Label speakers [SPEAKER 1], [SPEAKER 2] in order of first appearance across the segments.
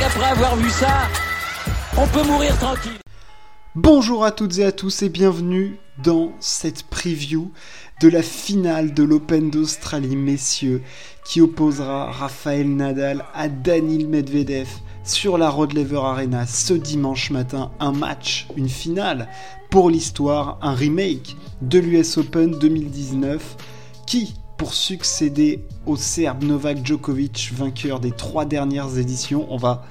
[SPEAKER 1] avoir vu ça, on peut mourir tranquille.
[SPEAKER 2] Bonjour à toutes et à tous et bienvenue dans cette preview de la finale de l'Open d'Australie, messieurs, qui opposera Raphaël Nadal à Daniil Medvedev sur la Rod Lever Arena ce dimanche matin. Un match, une finale pour l'histoire, un remake de l'US Open 2019 qui, pour succéder au Serbe Novak Djokovic, vainqueur des trois dernières éditions, on va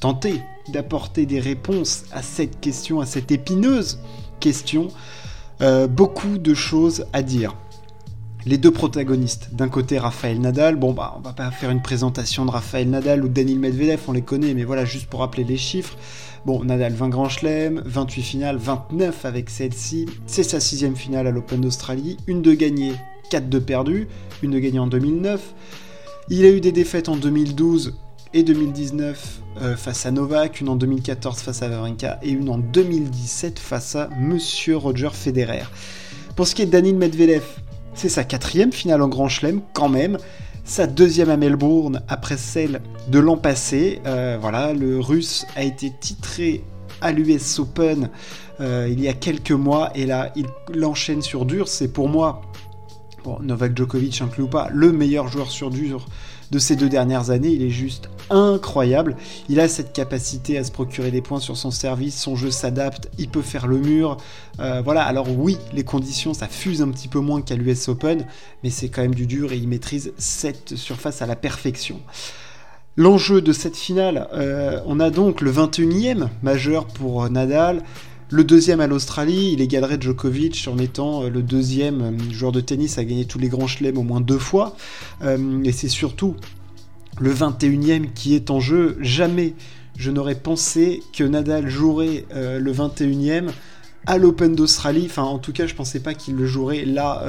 [SPEAKER 2] tenter d'apporter des réponses à cette question, à cette épineuse question. Euh, beaucoup de choses à dire. Les deux protagonistes, d'un côté Raphaël Nadal, bon bah on va pas faire une présentation de Raphaël Nadal ou de Daniil Medvedev, on les connaît, mais voilà, juste pour rappeler les chiffres. Bon, Nadal 20 grands chelems, 28 finales, 29 avec celle-ci, c'est sa sixième finale à l'Open d'Australie, une de gagnée, 4 de perdues, une de gagnée en 2009. Il a eu des défaites en 2012 et 2019 euh, face à Novak, une en 2014 face à Wawrinka et une en 2017 face à Monsieur Roger Federer. Pour ce qui est de Danil Medvedev, c'est sa quatrième finale en Grand Chelem quand même, sa deuxième à Melbourne après celle de l'an passé. Euh, voilà, le Russe a été titré à l'US Open euh, il y a quelques mois et là il enchaîne sur dur. C'est pour moi, Novak Djokovic inclus ou pas, le meilleur joueur sur dur de ces deux dernières années. Il est juste incroyable. Il a cette capacité à se procurer des points sur son service, son jeu s'adapte, il peut faire le mur. Euh, voilà, alors oui, les conditions, ça fuse un petit peu moins qu'à l'US Open, mais c'est quand même du dur et il maîtrise cette surface à la perfection. L'enjeu de cette finale, euh, on a donc le 21e majeur pour Nadal, le deuxième à l'Australie, il égalerait Djokovic en étant euh, le deuxième euh, joueur de tennis à gagner tous les grands chelems au moins deux fois. Euh, et c'est surtout le 21e qui est en jeu. Jamais je n'aurais pensé que Nadal jouerait le 21e à l'Open d'Australie. Enfin, en tout cas, je pensais pas qu'il le jouerait là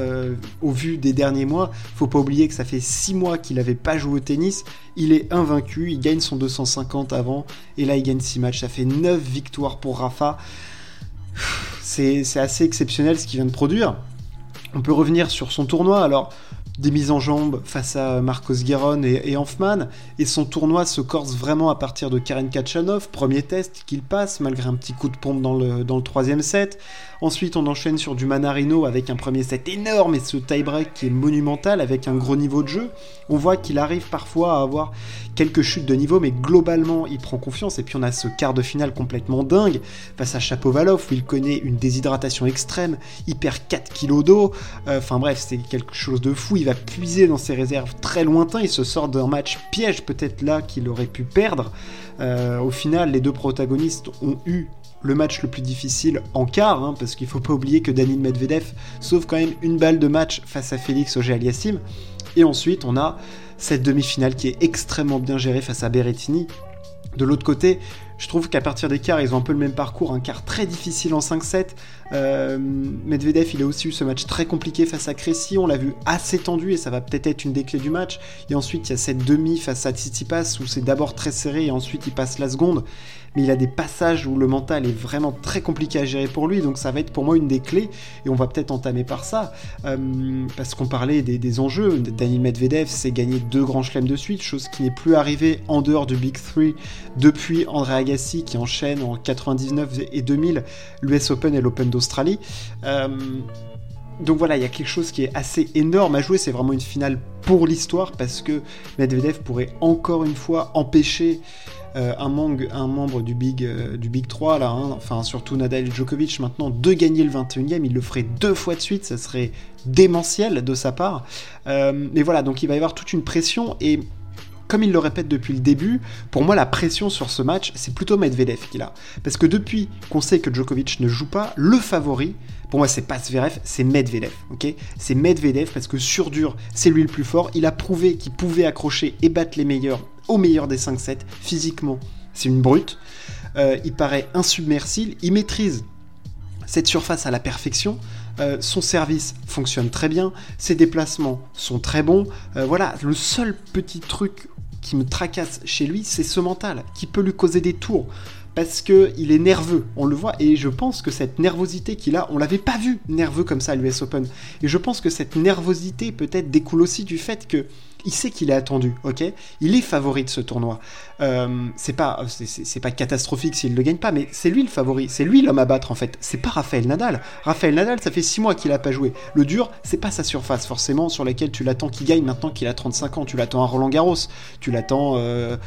[SPEAKER 2] au vu des derniers mois. Faut pas oublier que ça fait 6 mois qu'il n'avait pas joué au tennis. Il est invaincu, il gagne son 250 avant et là il gagne 6 matchs. Ça fait 9 victoires pour Rafa c'est assez exceptionnel ce qu'il vient de produire. On peut revenir sur son tournoi. Alors, des mises en jambes face à Marcos Gueron et, et Hanfman, et son tournoi se corse vraiment à partir de Karen Kachanov, premier test qu'il passe malgré un petit coup de pompe dans le, troisième set. Ensuite, on enchaîne sur du Manarino avec un premier set énorme et ce tie-break qui est monumental avec un gros niveau de jeu. On voit qu'il arrive parfois à avoir quelques chutes de niveau, mais globalement, il prend confiance. Et puis, on a ce quart de finale complètement dingue face à Chapovalov où il connaît une déshydratation extrême, il perd 4 kilos d'eau. Euh, enfin bref, c'est quelque chose de fou. Va puiser dans ses réserves très lointains. Il se sort d'un match piège, peut-être là, qu'il aurait pu perdre. Euh, au final, les deux protagonistes ont eu le match le plus difficile en quart, hein, parce qu'il faut pas oublier que Danil Medvedev sauve quand même une balle de match face à Félix Auger-Aliassime. Et ensuite, on a cette demi-finale qui est extrêmement bien gérée face à Berrettini. De l'autre côté, je trouve qu'à partir des quarts, ils ont un peu le même parcours, un quart très difficile en 5-7. Euh, Medvedev, il a aussi eu ce match très compliqué face à Crécy, on l'a vu assez tendu et ça va peut-être être une des clés du match. Et ensuite, il y a cette demi face à Tsitsipas où c'est d'abord très serré et ensuite il passe la seconde mais il a des passages où le mental est vraiment très compliqué à gérer pour lui, donc ça va être pour moi une des clés, et on va peut-être entamer par ça, euh, parce qu'on parlait des, enjeux, Daniel Medvedev s'est gagné deux grands chelems de suite, chose qui n'est plus arrivée en dehors du Big Three depuis André Agassi qui enchaîne en 99 et 2000 l'US Open et l'Open d'Australie. Euh, donc voilà, il y a quelque chose qui est assez énorme à jouer. C'est vraiment une finale pour l'histoire parce que Medvedev pourrait encore une fois empêcher euh, un, membre du Big, euh, du Big 3, là, hein, enfin surtout Nadal et Djokovic maintenant, de gagner le 21e. Il le ferait deux fois de suite, ça serait démentiel de sa part. Euh, mais voilà, donc il va y avoir toute une pression et comme il le répète depuis le début, pour moi la pression sur ce match, c'est plutôt Medvedev qui a. Parce que depuis qu'on sait que Djokovic ne joue pas, le favori, pour moi c'est pas Zverev, c'est Medvedev. c'est Medvedev parce que sur dur, c'est lui le plus fort. Il a prouvé qu'il pouvait accrocher et battre les meilleurs au meilleur des 5-7. Physiquement, c'est une brute. Euh, il paraît insubmersible. Il maîtrise cette surface à la perfection. Euh, son service fonctionne très bien. Ses déplacements sont très bons. Euh, voilà, le seul petit truc qui me tracasse chez lui, c'est ce mental qui peut lui causer des tours. Parce que il est nerveux, on le voit, et je pense que cette nervosité qu'il a, on l'avait pas vu nerveux comme ça à l'US Open, et je pense que cette nervosité peut-être découle aussi du fait que il sait qu'il est attendu, ok? Il est favori de ce tournoi. Euh, c'est pas, c'est pas catastrophique s'il le gagne pas, mais c'est lui le favori, c'est lui l'homme à battre en fait. C'est pas Raphaël Nadal. Raphaël Nadal, ça fait 6 mois qu'il a pas joué. Le dur, c'est pas sa surface forcément sur laquelle tu l'attends qu'il gagne maintenant qu'il a 35 ans. Tu l'attends à Roland Garros, tu l'attends. Euh,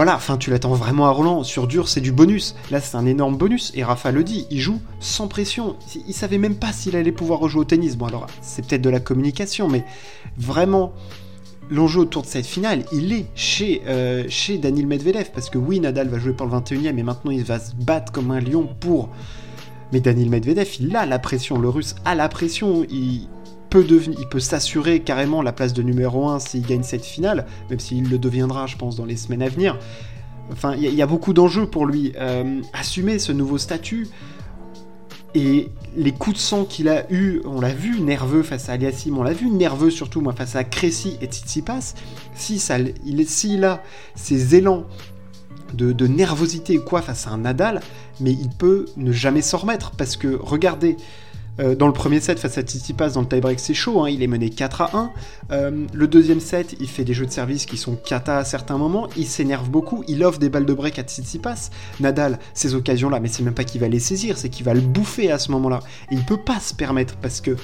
[SPEAKER 2] voilà, enfin tu l'attends vraiment à Roland. Sur dur, c'est du bonus. Là, c'est un énorme bonus. Et Rafa le dit, il joue sans pression. Il savait même pas s'il allait pouvoir rejouer au tennis. Bon, alors, c'est peut-être de la communication, mais vraiment, l'enjeu autour de cette finale, il est chez, euh, chez Daniel Medvedev. Parce que oui, Nadal va jouer pour le 21 e et maintenant il va se battre comme un lion pour. Mais Daniel Medvedev, il a la pression. Le russe a la pression. Il, il peut s'assurer carrément la place de numéro 1 s'il gagne cette finale, même s'il le deviendra, je pense, dans les semaines à venir. Enfin, il y, a beaucoup d'enjeux pour lui. Euh, assumer ce nouveau statut, et les coups de sang qu'il a eu, on l'a vu nerveux face à Aliassim, on l'a vu nerveux surtout moi face à Cressy et Tsitsipas. Si ça, il, s'il a ces élans de, de, nervosité quoi face à un Nadal, mais il peut ne jamais s'en remettre parce que regardez, euh, dans le premier set face à Tsitsipas dans le tie-break c'est chaud, hein, il est mené 4 à 1. Euh, le deuxième set il fait des jeux de service qui sont cata à certains moments, il s'énerve beaucoup, il offre des balles de break à Tsitsipas. Nadal, ces occasions-là, mais c'est même pas qu'il va les saisir, c'est qu'il va le bouffer à ce moment-là. Et il peut pas se permettre parce que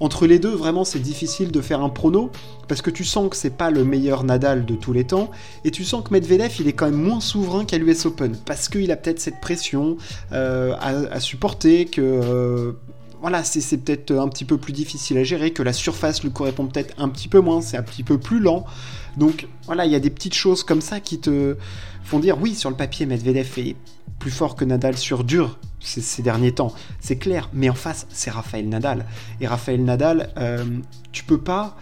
[SPEAKER 2] entre les deux, vraiment, c'est difficile de faire un prono parce que tu sens que c'est pas le meilleur Nadal de tous les temps et tu sens que Medvedev il est quand même moins souverain qu'à l'US Open parce qu'il a peut-être cette pression euh, à, supporter que voilà, c'est peut-être un petit peu plus difficile à gérer, que la surface lui correspond peut-être un petit peu moins, c'est un petit peu plus lent. Donc voilà, il y a des petites choses comme ça qui te font dire oui, sur le papier, Medvedev est plus fort que Nadal sur dur ces, derniers temps, c'est clair, mais en face, c'est Raphaël Nadal. Et Raphaël Nadal, euh, tu peux pas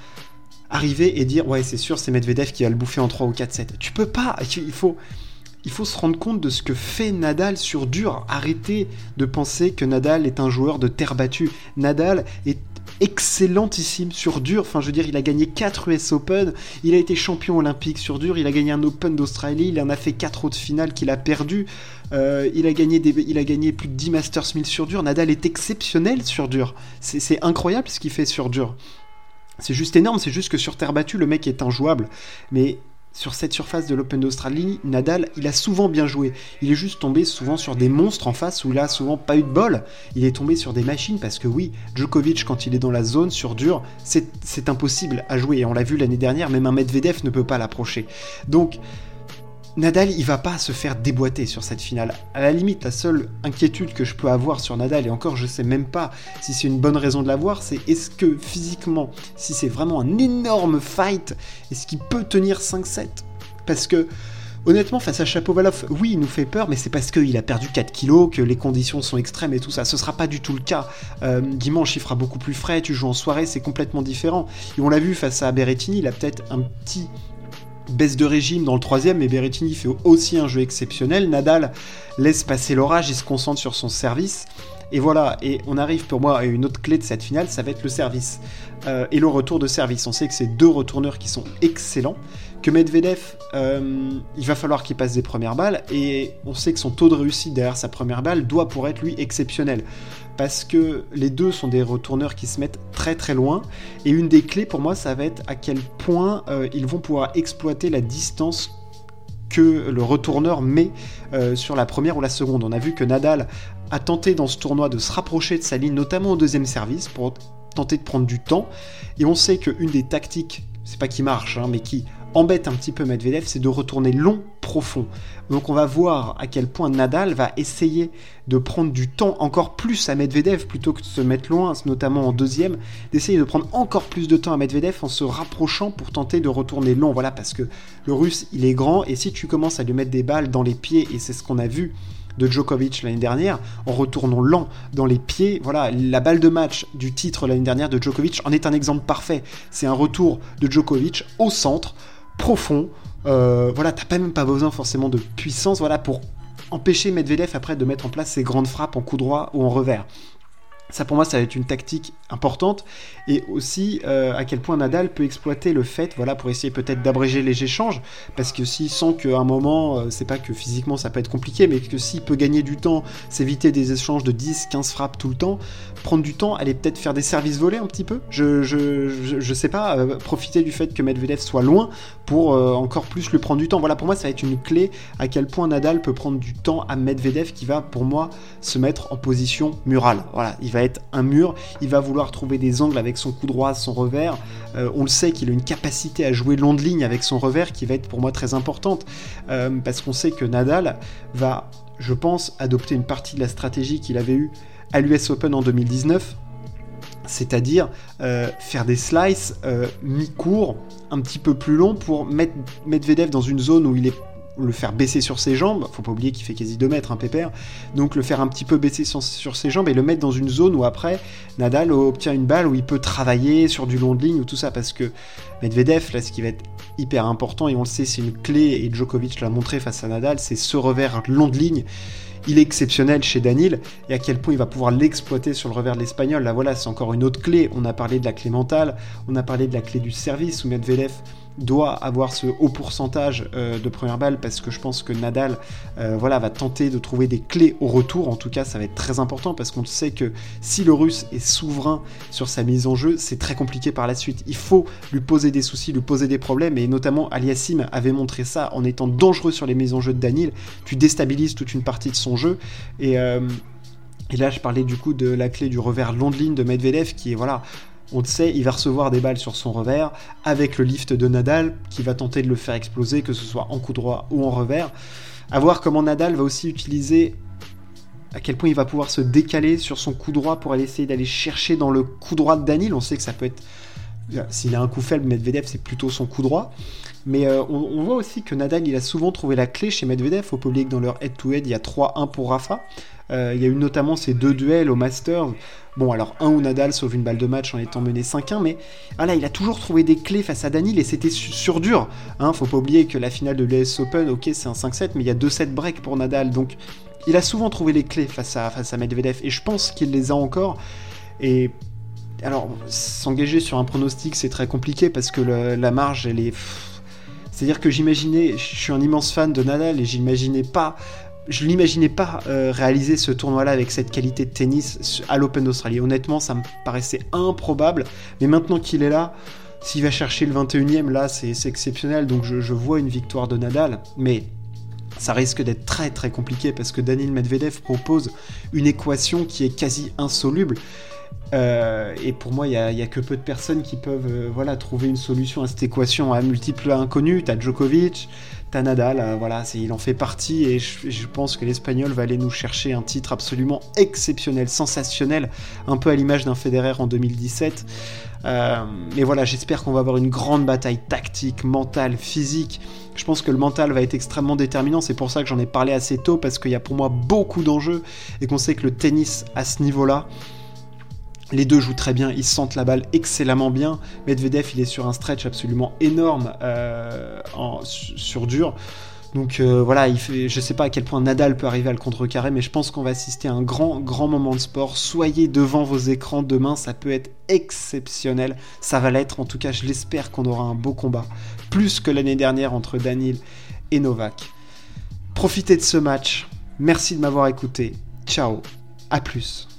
[SPEAKER 2] arriver et dire ouais, c'est sûr, c'est Medvedev qui va le bouffer en 3 ou 4 7. Tu peux pas, il faut il faut se rendre compte de ce que fait Nadal sur dur. Arrêtez de penser que Nadal est un joueur de terre battue. Nadal est excellentissime sur dur. Enfin, je veux dire, il a gagné 4 US Open, il a été champion olympique sur dur, il a gagné un Open d'Australie, il en a fait 4 autres finales qu'il a perdu. Euh, il, a gagné il a gagné plus de 10 Masters 1000 sur dur. Nadal est exceptionnel sur dur. C'est incroyable ce qu'il fait sur dur. C'est juste énorme, c'est juste que sur terre battue, le mec est injouable. Mais sur cette surface de l'Open d'Australie, Nadal, il a souvent bien joué. Il est juste tombé souvent sur des monstres en face où il a souvent pas eu de bol. Il est tombé sur des machines parce que oui, Djokovic, quand il est dans la zone sur dur, c'est impossible à jouer. Et on l'a vu l'année dernière, même un Medvedev ne peut pas l'approcher. Donc, Nadal, il va pas se faire déboîter sur cette finale. À la limite, la seule inquiétude que je peux avoir sur Nadal, et encore je sais même pas si c'est une bonne raison de l'avoir, c'est est-ce que physiquement, si c'est vraiment un énorme fight, est-ce qu'il peut tenir 5-7 Parce que Honnêtement, face à Chapovalov, oui, il nous fait peur, mais c'est parce qu'il a perdu 4 kilos, que les conditions sont extrêmes et tout ça. Ce sera pas du tout le cas. Euh, dimanche, il fera beaucoup plus frais, tu joues en soirée, c'est complètement différent. Et on l'a vu face à Berrettini, il a peut-être un petit baisse de régime dans le troisième, mais Berrettini fait aussi un jeu exceptionnel. Nadal laisse passer l'orage, il se concentre sur son service. Et voilà, et on arrive pour moi à une autre clé de cette finale, ça va être le service. Euh, et le retour de service. On sait que c'est deux retourneurs qui sont excellents, que Medvedev, euh, il va falloir qu'il passe des premières balles, et on sait que son taux de réussite derrière sa première balle doit pour être lui exceptionnel parce que les deux sont des retourneurs qui se mettent très très loin. Et une des clés pour moi, ça va être à quel point euh, ils vont pouvoir exploiter la distance que le retourneur met euh, sur la première ou la seconde. On a vu que Nadal a tenté dans ce tournoi de se rapprocher de sa ligne, notamment au deuxième service, pour tenter de prendre du temps. Et on sait qu'une des tactiques, c'est pas qui marche, hein, mais qui embête un petit peu Medvedev, c'est de retourner long, profond. Donc on va voir à quel point Nadal va essayer de prendre du temps encore plus à Medvedev plutôt que de se mettre loin, notamment en deuxième, d'essayer de prendre encore plus de temps à Medvedev en se rapprochant pour tenter de retourner long. Voilà, parce que le russe, il est grand et si tu commences à lui mettre des balles dans les pieds, et c'est ce qu'on a vu de Djokovic l'année dernière, en retournant lent dans les pieds. Voilà, la balle de match du titre l'année dernière de Djokovic en est un exemple parfait. C'est un retour de Djokovic au centre, profond. Euh, voilà, t'as pas même pas besoin forcément de puissance, voilà, pour empêcher Medvedev après de mettre en place ses grandes frappes en coup droit ou en revers. Ça pour moi ça va être une tactique importante et aussi euh, à quel point Nadal peut exploiter le fait voilà pour essayer peut-être d'abréger les échanges parce que s'il sent qu'à un moment euh, c'est pas que physiquement ça peut être compliqué mais que s'il peut gagner du temps, s'éviter des échanges de 10 15 frappes tout le temps, prendre du temps, aller peut-être faire des services volés un petit peu. Je je, je, sais pas euh, profiter du fait que Medvedev soit loin pour encore plus lui prendre du temps. Voilà pour moi ça va être une clé à quel point Nadal peut prendre du temps à Medvedev qui va pour moi se mettre en position murale. Voilà, il va être un mur, il va vouloir trouver des angles avec son coup droit, son revers. Euh, on le sait qu'il a une capacité à jouer long de ligne avec son revers qui va être pour moi très importante, euh, parce qu'on sait que Nadal va, je pense, adopter une partie de la stratégie qu'il avait eue à l'US Open en 2019, c'est-à-dire euh, faire des slices mi-courts, un petit peu plus longs pour mettre Medvedev dans une zone où il est le faire baisser sur ses jambes, faut pas oublier qu'il fait quasi 2 mètres un pépère, donc le faire un petit peu baisser sur, ses jambes et le mettre dans une zone où après Nadal obtient une balle où il peut travailler sur du long de ligne ou tout ça, parce que Medvedev, là ce qui va être hyper important, et on le sait c'est une clé, et Djokovic l'a montré face à Nadal, c'est ce revers long de ligne, il est exceptionnel chez Danil, et à quel point il va pouvoir l'exploiter sur le revers de l'espagnol, là voilà c'est encore une autre clé, on a parlé de la clé mentale, on a parlé de la clé du service où Medvedev doit avoir ce haut pourcentage euh, de première balle parce que je pense que Nadal euh, va tenter de trouver des clés au retour. En tout cas, ça va être très important parce qu'on sait que si le russe est souverain sur sa mise en jeu, c'est très compliqué par la suite. Il faut lui poser des soucis, lui poser des problèmes et notamment Aliassim avait montré ça en étant dangereux sur les mises en jeu de Danil. Tu déstabilises toute une partie de son jeu et. Euh, et là, je parlais du coup de la clé du revers long de ligne de Medvedev, qui est voilà, on le sait, il va recevoir des balles sur son revers avec le lift de Nadal qui va tenter de le faire exploser, que ce soit en coup droit ou en revers. À voir comment Nadal va aussi utiliser à quel point il va pouvoir se décaler sur son coup droit pour aller essayer d'aller chercher dans le coup droit de Danil. On sait que ça peut être. S'il a un coup faible, Medvedev, c'est plutôt son coup droit. Mais euh, on, voit aussi que Nadal, il a souvent trouvé la clé chez Medvedev. Oublier que dans leur head-to-head, il y a 3-1 pour Rafa. Euh, il y a eu notamment ces deux duels au Masters. Bon, alors un où Nadal sauve une balle de match en étant mené 5-1, mais voilà, il a toujours trouvé des clés face à Danil et c'était sur dur. Hein, faut pas oublier que la finale de l'US Open, ok, c'est un 5-7, mais il y a 2-7 breaks pour Nadal. Donc il a souvent trouvé les clés face à, face à Medvedev et je pense qu'il les a encore. Et alors, s'engager sur un pronostic, c'est très compliqué parce que la marge, elle est. C'est-à-dire que j'imaginais, je suis un immense fan de Nadal et j'imaginais pas je l'imaginais pas euh, réaliser ce tournoi-là avec cette qualité de tennis à l'Open d'Australie. Honnêtement, ça me paraissait improbable. Mais maintenant qu'il est là, s'il va chercher le 21e, là, c'est exceptionnel. Donc je, vois une victoire de Nadal. Mais ça risque d'être très très compliqué parce que Daniel Medvedev propose une équation qui est quasi insoluble. Euh, et pour moi, il n'y a, que peu de personnes qui peuvent euh, voilà, trouver une solution à cette équation à multiples inconnus. T'as Djokovic, t'as Nadal, euh, voilà, il en fait partie et je, pense que l'Espagnol va aller nous chercher un titre absolument exceptionnel, sensationnel, un peu à l'image d'un Federer en 2017. mais voilà, j'espère qu'on va avoir une grande bataille tactique, mentale, physique. Je pense que le mental va être extrêmement déterminant, c'est pour ça que j'en ai parlé assez tôt, parce qu'il y a pour moi beaucoup d'enjeux et qu'on sait que le tennis à ce niveau-là, les deux jouent très bien, ils sentent la balle excellemment bien. Medvedev, il est sur un stretch absolument énorme euh, sur dur. Donc euh, voilà, je sais pas à quel point Nadal peut arriver à le contrecarrer, mais je pense qu'on va assister à un grand, grand moment de sport. Soyez devant vos écrans demain, ça peut être exceptionnel. Ça va l'être, en tout cas, je l'espère qu'on aura un beau combat. Plus que l'année dernière entre Danil et Novak. Profitez de ce match. Merci de m'avoir écouté. Ciao. À plus.